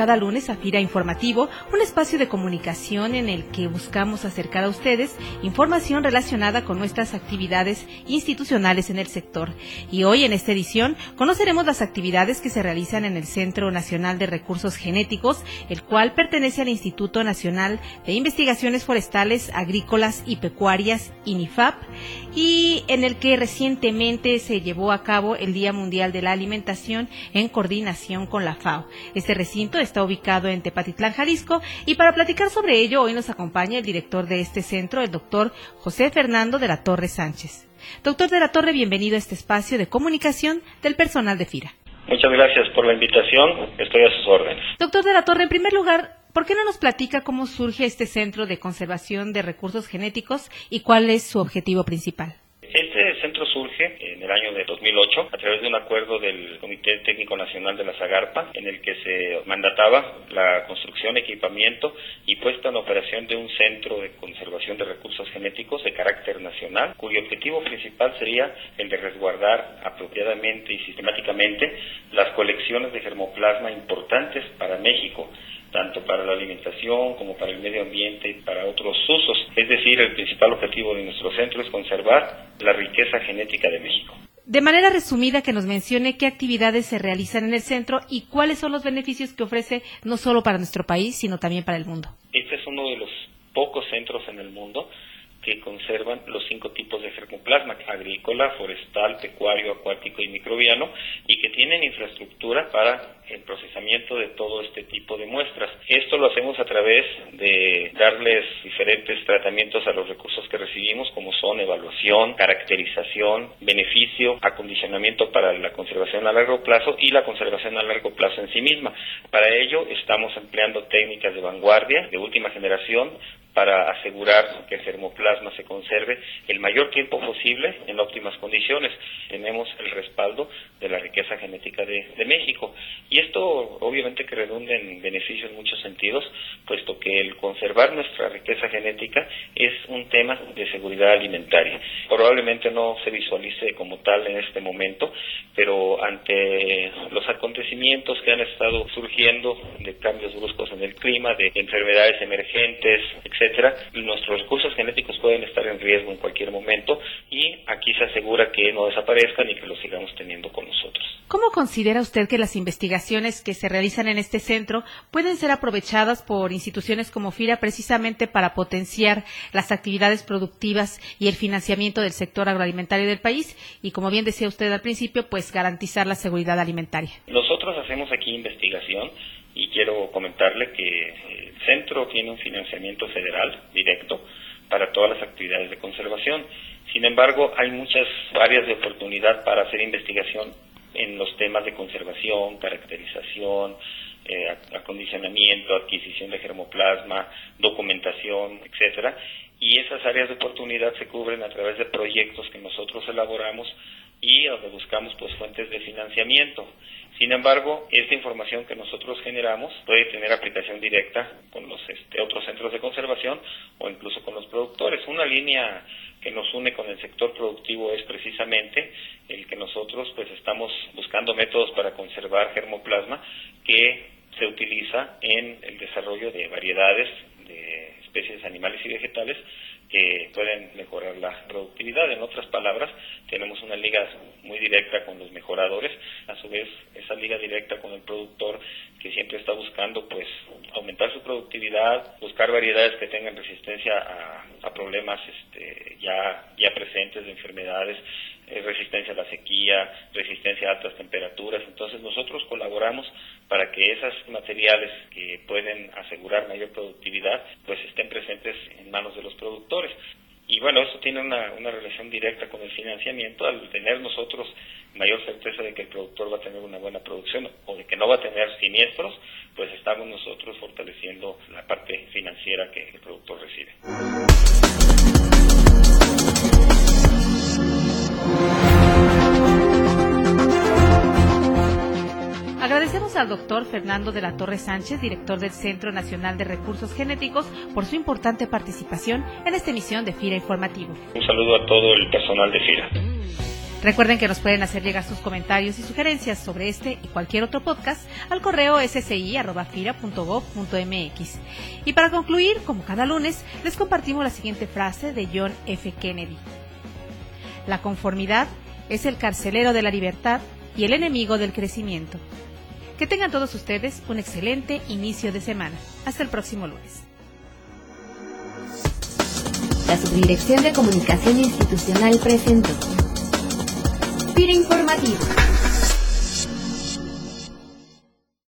Cada lunes a Fira Informativo, un espacio de comunicación en el que buscamos acercar a ustedes información relacionada con nuestras actividades institucionales en el sector. Y hoy en esta edición conoceremos las actividades que se realizan en el Centro Nacional de Recursos Genéticos, el cual pertenece al Instituto Nacional de Investigaciones Forestales, Agrícolas y Pecuarias, INIFAP, y en el que recientemente se llevó a cabo el Día Mundial de la Alimentación en coordinación con la FAO. Este recinto está ubicado en Tepatitlán, Jalisco, y para platicar sobre ello hoy nos acompaña el director de este centro, el doctor José Fernando de la Torre Sánchez. Doctor de la Torre, bienvenido a este espacio de comunicación del personal de FIRA. Muchas gracias por la invitación, estoy a sus órdenes. Doctor de la Torre, en primer lugar, ¿por qué no nos platica cómo surge este Centro de Conservación de Recursos Genéticos y cuál es su objetivo principal? it Este centro surge en el año de 2008 a través de un acuerdo del Comité Técnico Nacional de la Zagarpa en el que se mandataba la construcción, equipamiento y puesta en operación de un centro de conservación de recursos genéticos de carácter nacional, cuyo objetivo principal sería el de resguardar apropiadamente y sistemáticamente las colecciones de germoplasma importantes para México tanto para la alimentación como para el medio ambiente y para otros usos. Es decir, el principal objetivo de nuestro centro es conservar la genética de México. De manera resumida, que nos mencione qué actividades se realizan en el centro y cuáles son los beneficios que ofrece no solo para nuestro país, sino también para el mundo. Este es uno de los pocos centros en el mundo conservan los cinco tipos de germoplasma, agrícola, forestal, pecuario, acuático y microbiano, y que tienen infraestructura para el procesamiento de todo este tipo de muestras. Esto lo hacemos a través de darles diferentes tratamientos a los recursos que recibimos, como son evaluación, caracterización, beneficio, acondicionamiento para la conservación a largo plazo y la conservación a largo plazo en sí misma. Para ello estamos empleando técnicas de vanguardia, de última generación, para asegurar que el germoplasma se conserve el mayor tiempo posible en óptimas condiciones. Tenemos el respaldo de la riqueza genética de, México. Y esto obviamente que redunda en beneficios en muchos sentidos, puesto que el conservar nuestra riqueza genética es un tema de seguridad alimentaria. Probablemente no se visualice como tal en este momento, pero ante los acontecimientos que han estado surgiendo de cambios bruscos en el clima, de enfermedades emergentes, etcétera, nuestros recursos genéticos pueden estar en riesgo en cualquier momento y aquí se asegura que no desaparezcan y que los sigamos teniendo con nosotros. ¿Cómo considera usted que las investigaciones que se realizan en este centro pueden ser aprovechadas por instituciones como FIRA precisamente para potenciar las actividades productivas y el financiamiento del sector agroalimentario del país y, como bien decía usted al principio, pues garantizar la seguridad alimentaria? Nosotros hacemos aquí investigación y quiero comentarle que el centro tiene un financiamiento federal directo para todas las actividades de conservación. Sin embargo, hay muchas áreas de oportunidad para hacer investigación en los temas de conservación, caracterización, eh, acondicionamiento, adquisición de germoplasma, documentación, etcétera. Y esas áreas de oportunidad se cubren a través de proyectos que nosotros elaboramos y donde buscamos pues fuentes de financiamiento. Sin embargo, esta información que nosotros generamos puede tener aplicación directa con los este, otros centros de conservación o incluso con los productores. Una línea que nos une con el sector productivo es precisamente el que pues estamos buscando métodos para conservar germoplasma que se utiliza en el desarrollo de variedades de especies animales y vegetales que pueden mejorar la productividad. En otras palabras, tenemos una liga muy directa con los mejoradores, a su vez esa liga directa con el productor que siempre está buscando pues aumentar su productividad, buscar variedades que tengan resistencia a, problemas este, ya presentes de enfermedades, eh, resistencia a la sequía, resistencia a altas temperaturas. Entonces nosotros colaboramos para que esos materiales que pueden asegurar mayor productividad pues estén presentes en manos de los productores. Y bueno, eso tiene una, una relación directa con el financiamiento. Al tener nosotros mayor certeza de que el productor va a tener una buena producción o de que no va a tener siniestros, pues estamos nosotros fortaleciendo la parte financiera que el productor recibe. Doctor Fernando de la Torre Sánchez, director del Centro Nacional de Recursos Genéticos, por su importante participación en esta emisión de FIRA Informativo. Un saludo a todo el personal de FIRA. Recuerden que nos pueden hacer llegar sus comentarios y sugerencias sobre este y cualquier otro podcast al correo sci.fira.gov.mx. Y para concluir, como cada lunes, les compartimos la siguiente frase de John F. Kennedy. La conformidad es el carcelero de la libertad y el enemigo del crecimiento. Que tengan todos ustedes un excelente inicio de semana. Hasta el próximo lunes. La Subdirección de Comunicación Institucional presentó. Fira Informativo.